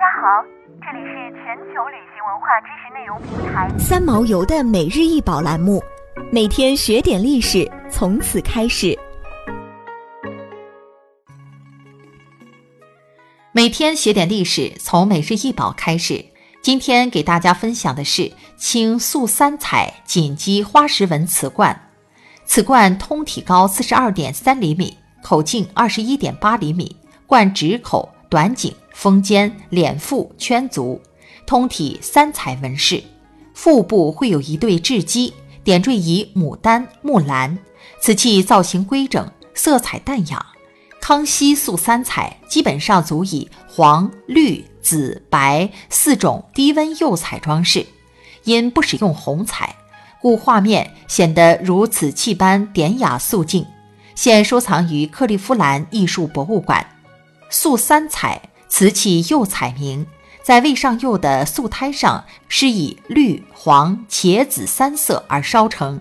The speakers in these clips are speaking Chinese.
大家好，这里是全球旅行文化知识内容平台三毛游的每日一宝栏目，每天学点历史，从此开始。每天学点历史，从每日一宝开始。今天给大家分享的是青素三彩锦鸡花石纹瓷罐，此罐通体高四十二点三厘米，口径二十一点八厘米，罐直口、短颈、封尖、脸腹、圈足，通体三彩纹饰，腹部会有一对雉鸡，点缀以牡丹、木兰。瓷器造型规整，色彩淡雅。康熙素三彩基本上足以黄、绿。紫白四种低温釉彩装饰，因不使用红彩，故画面显得如瓷器般典雅素净。现收藏于克利夫兰艺术博物馆。素三彩瓷器釉彩明，在未上釉的素胎上是以绿、黄、茄紫三色而烧成，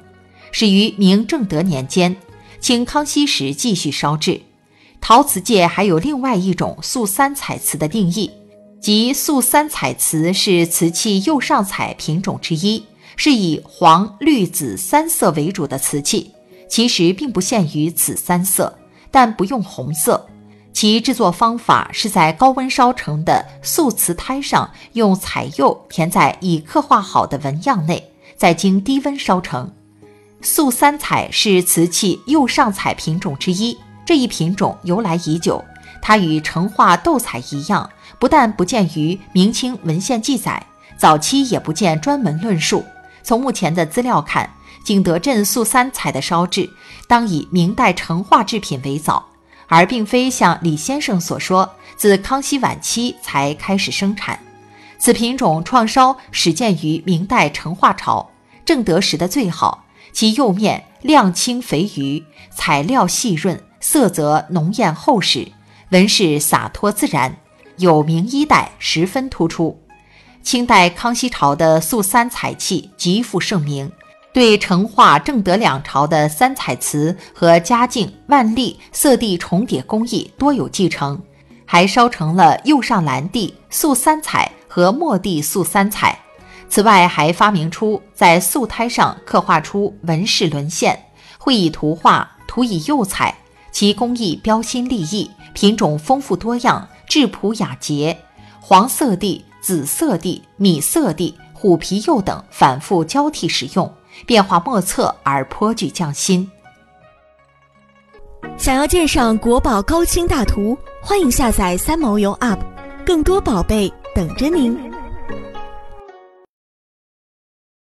始于明正德年间，清康熙时继续烧制。陶瓷界还有另外一种素三彩瓷的定义。即素三彩瓷是瓷器釉上彩品种之一，是以黄、绿、紫三色为主的瓷器。其实并不限于此三色，但不用红色。其制作方法是在高温烧成的素瓷胎上，用彩釉填在已刻画好的纹样内，再经低温烧成。素三彩是瓷器釉上彩品种之一，这一品种由来已久。它与成化斗彩一样，不但不见于明清文献记载，早期也不见专门论述。从目前的资料看，景德镇素三彩的烧制当以明代成化制品为早，而并非像李先生所说，自康熙晚期才开始生产。此品种创烧始见于明代成化朝，正德时的最好，其釉面亮青肥腴，材料细润，色泽浓艳厚实。纹饰洒脱自然，有明衣带十分突出。清代康熙朝的素三彩器极负盛名，对成化、正德两朝的三彩瓷和嘉靖、万历色地重叠工艺多有继承，还烧成了釉上蓝地素三彩和墨地素三彩。此外，还发明出在素胎上刻画出纹饰轮线，绘以图画，涂以釉彩。其工艺标新立异，品种丰富多样，质朴雅洁。黄色地、紫色地、米色地、虎皮釉等反复交替使用，变化莫测而颇具匠心。想要鉴赏国宝高清大图，欢迎下载三毛游 App，更多宝贝等着您。